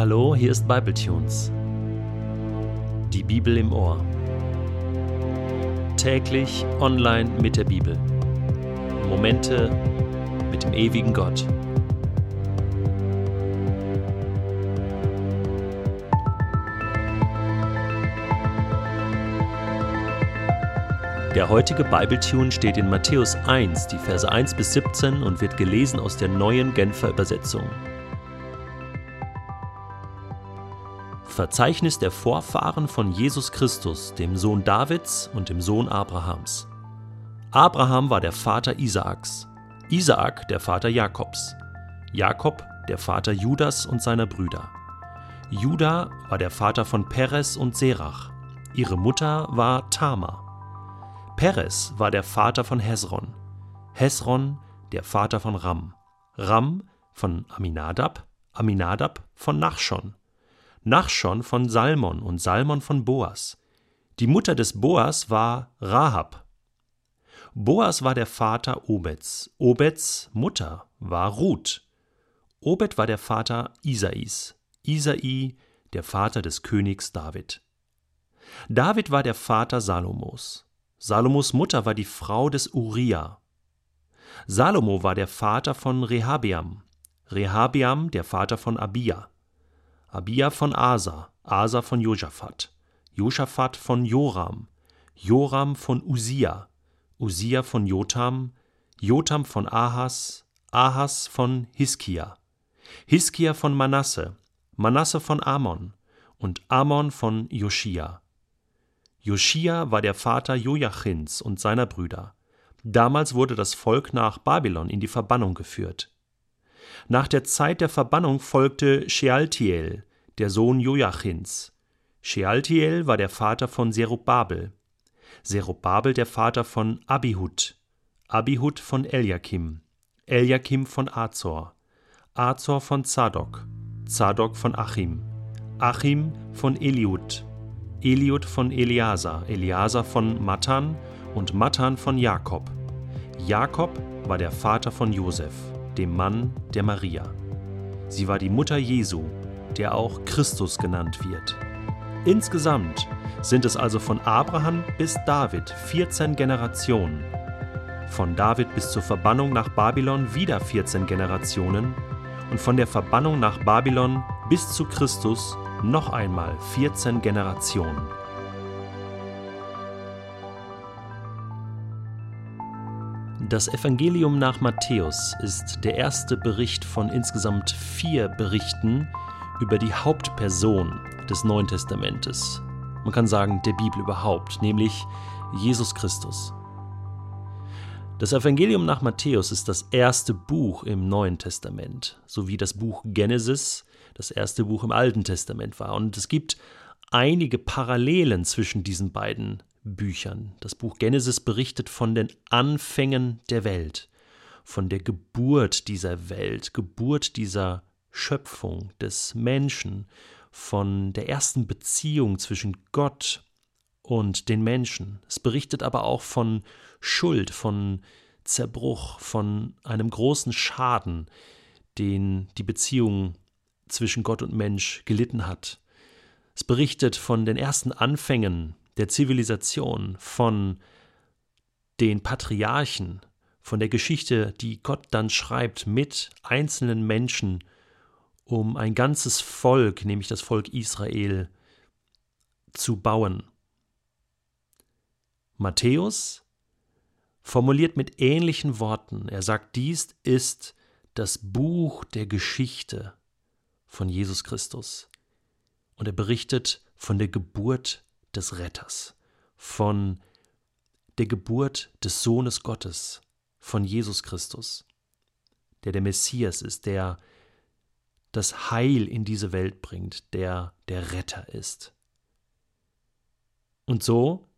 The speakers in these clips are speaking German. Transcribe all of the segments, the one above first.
Hallo, hier ist Bibletunes. Die Bibel im Ohr. Täglich online mit der Bibel. Momente mit dem ewigen Gott. Der heutige Bibletune steht in Matthäus 1, die Verse 1 bis 17 und wird gelesen aus der neuen Genfer Übersetzung. Verzeichnis der Vorfahren von Jesus Christus, dem Sohn Davids und dem Sohn Abrahams. Abraham war der Vater Isaaks, Isaak der Vater Jakobs, Jakob der Vater Judas und seiner Brüder. Juda war der Vater von Peres und Serach. Ihre Mutter war Tamar. Peres war der Vater von Hesron. Hesron der Vater von Ram. Ram von Aminadab. Aminadab von Nachschon. Nachschon von Salmon und Salmon von Boas. Die Mutter des Boas war Rahab. Boas war der Vater Obeds. Obeds Mutter war Ruth. Obed war der Vater Isais. Isai der Vater des Königs David. David war der Vater Salomos. Salomos Mutter war die Frau des Uriah. Salomo war der Vater von Rehabeam. Rehabeam der Vater von Abia. Abia von Asa, Asa von Josaphat, Josaphat von Joram, Joram von Usia, Usia von Jotam, Jotam von Ahas, Ahas von Hiskia, Hiskia von Manasse, Manasse von Amon und Amon von Joschia. Joschia war der Vater Joachins und seiner Brüder. Damals wurde das Volk nach Babylon in die Verbannung geführt. Nach der Zeit der Verbannung folgte Shealtiel, der Sohn Joachins. Shealtiel war der Vater von Zerubabel. Zerubabel der Vater von Abihud. Abihud von Eliakim. Eliakim von Azor. Azor von Zadok. Zadok von Achim. Achim von Eliud. Eliud von Eliasa. Eliasa von Matan und Matan von Jakob. Jakob war der Vater von Josef dem Mann der Maria. Sie war die Mutter Jesu, der auch Christus genannt wird. Insgesamt sind es also von Abraham bis David 14 Generationen. Von David bis zur Verbannung nach Babylon wieder 14 Generationen und von der Verbannung nach Babylon bis zu Christus noch einmal 14 Generationen. Das Evangelium nach Matthäus ist der erste Bericht von insgesamt vier Berichten über die Hauptperson des Neuen Testamentes. Man kann sagen, der Bibel überhaupt, nämlich Jesus Christus. Das Evangelium nach Matthäus ist das erste Buch im Neuen Testament, so wie das Buch Genesis das erste Buch im Alten Testament war. Und es gibt einige Parallelen zwischen diesen beiden Büchern. Das Buch Genesis berichtet von den Anfängen der Welt, von der Geburt dieser Welt, Geburt dieser Schöpfung des Menschen, von der ersten Beziehung zwischen Gott und den Menschen. Es berichtet aber auch von Schuld, von Zerbruch, von einem großen Schaden, den die Beziehung zwischen Gott und Mensch gelitten hat. Es berichtet von den ersten Anfängen der Zivilisation, von den Patriarchen, von der Geschichte, die Gott dann schreibt mit einzelnen Menschen, um ein ganzes Volk, nämlich das Volk Israel, zu bauen. Matthäus formuliert mit ähnlichen Worten, er sagt, dies ist das Buch der Geschichte von Jesus Christus. Und er berichtet von der Geburt des Retters, von der Geburt des Sohnes Gottes, von Jesus Christus, der der Messias ist, der das Heil in diese Welt bringt, der der Retter ist. Und so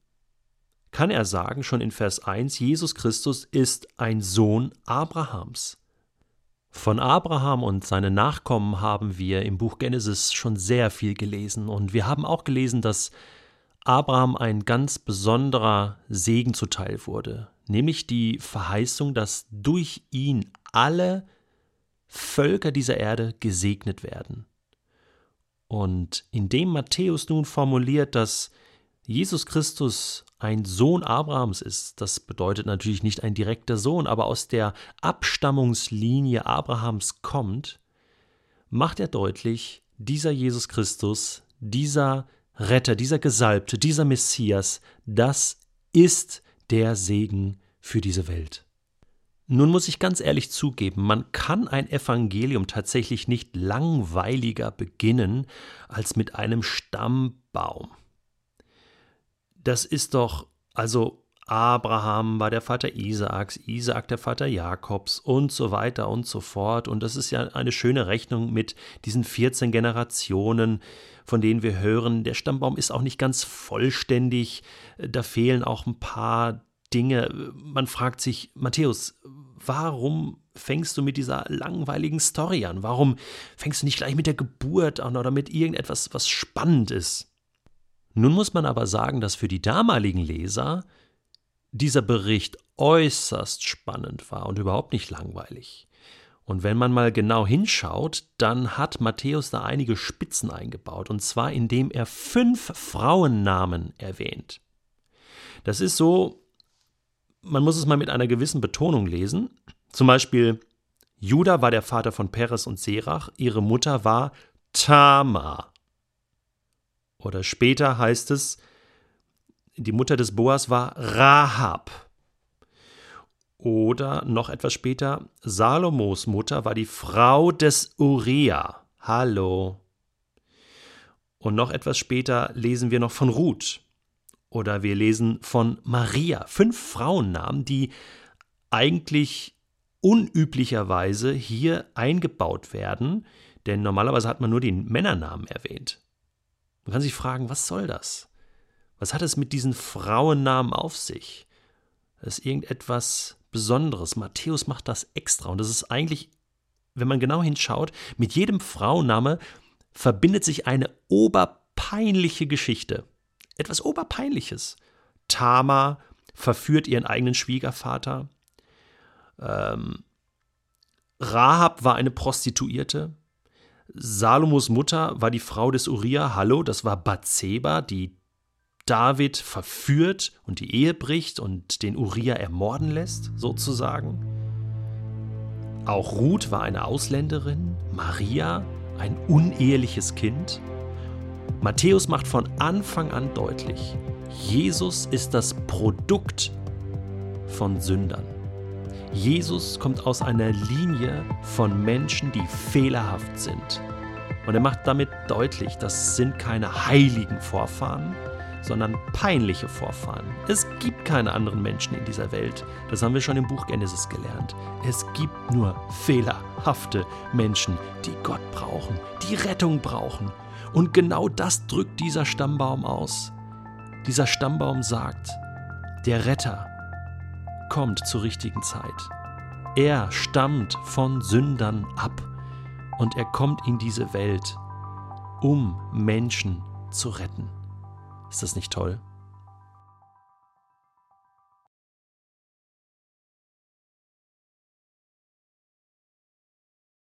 kann er sagen, schon in Vers 1, Jesus Christus ist ein Sohn Abrahams. Von Abraham und seinen Nachkommen haben wir im Buch Genesis schon sehr viel gelesen und wir haben auch gelesen, dass Abraham ein ganz besonderer Segen zuteil wurde, nämlich die Verheißung, dass durch ihn alle Völker dieser Erde gesegnet werden. Und indem Matthäus nun formuliert, dass Jesus Christus ein Sohn Abrahams ist, das bedeutet natürlich nicht ein direkter Sohn, aber aus der Abstammungslinie Abrahams kommt, macht er deutlich, dieser Jesus Christus, dieser Retter, dieser Gesalbte, dieser Messias, das ist der Segen für diese Welt. Nun muss ich ganz ehrlich zugeben, man kann ein Evangelium tatsächlich nicht langweiliger beginnen als mit einem Stammbaum. Das ist doch, also Abraham war der Vater Isaaks, Isaak der Vater Jakobs und so weiter und so fort. Und das ist ja eine schöne Rechnung mit diesen 14 Generationen, von denen wir hören, der Stammbaum ist auch nicht ganz vollständig, da fehlen auch ein paar Dinge. Man fragt sich, Matthäus, warum fängst du mit dieser langweiligen Story an? Warum fängst du nicht gleich mit der Geburt an oder mit irgendetwas, was spannend ist? Nun muss man aber sagen, dass für die damaligen Leser dieser Bericht äußerst spannend war und überhaupt nicht langweilig. Und wenn man mal genau hinschaut, dann hat Matthäus da einige Spitzen eingebaut, und zwar indem er fünf Frauennamen erwähnt. Das ist so, man muss es mal mit einer gewissen Betonung lesen. Zum Beispiel, Judah war der Vater von Peres und Serach, ihre Mutter war Tamar. Oder später heißt es, die Mutter des Boas war Rahab. Oder noch etwas später, Salomos Mutter war die Frau des Uriah. Hallo. Und noch etwas später lesen wir noch von Ruth. Oder wir lesen von Maria, fünf Frauennamen, die eigentlich unüblicherweise hier eingebaut werden, denn normalerweise hat man nur den Männernamen erwähnt. Man kann sich fragen, was soll das? Was hat es mit diesen Frauennamen auf sich? Das ist irgendetwas Besonderes. Matthäus macht das extra und das ist eigentlich, wenn man genau hinschaut, mit jedem Frauenname verbindet sich eine oberpeinliche Geschichte etwas Oberpeinliches. Tama verführt ihren eigenen Schwiegervater. Ähm, Rahab war eine Prostituierte. Salomos Mutter war die Frau des Uriah. Hallo, das war Bathseba, die David verführt und die Ehe bricht und den Uriah ermorden lässt, sozusagen. Auch Ruth war eine Ausländerin, Maria ein uneheliches Kind. Matthäus macht von Anfang an deutlich, Jesus ist das Produkt von Sündern. Jesus kommt aus einer Linie von Menschen, die fehlerhaft sind. Und er macht damit deutlich, das sind keine heiligen Vorfahren, sondern peinliche Vorfahren. Es gibt keine anderen Menschen in dieser Welt. Das haben wir schon im Buch Genesis gelernt. Es gibt nur fehlerhafte Menschen, die Gott brauchen, die Rettung brauchen. Und genau das drückt dieser Stammbaum aus. Dieser Stammbaum sagt, der Retter kommt zur richtigen Zeit. Er stammt von Sündern ab und er kommt in diese Welt, um Menschen zu retten. Ist das nicht toll?